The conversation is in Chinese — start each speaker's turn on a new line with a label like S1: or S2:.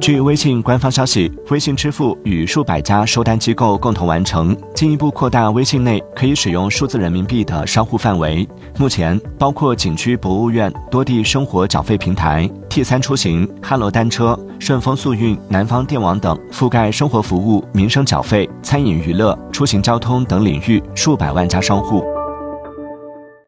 S1: 据微信官方消息微信支付与数百家收单机构共同完成进一步扩大微信内可以使用数字人民币的商户范围。目前包括景区博物院多地生活缴费平台 t 三出行哈罗单车顺丰速运南方电网等覆盖生活服务民生缴费餐饮娱乐出行交通等领域数百万家商户。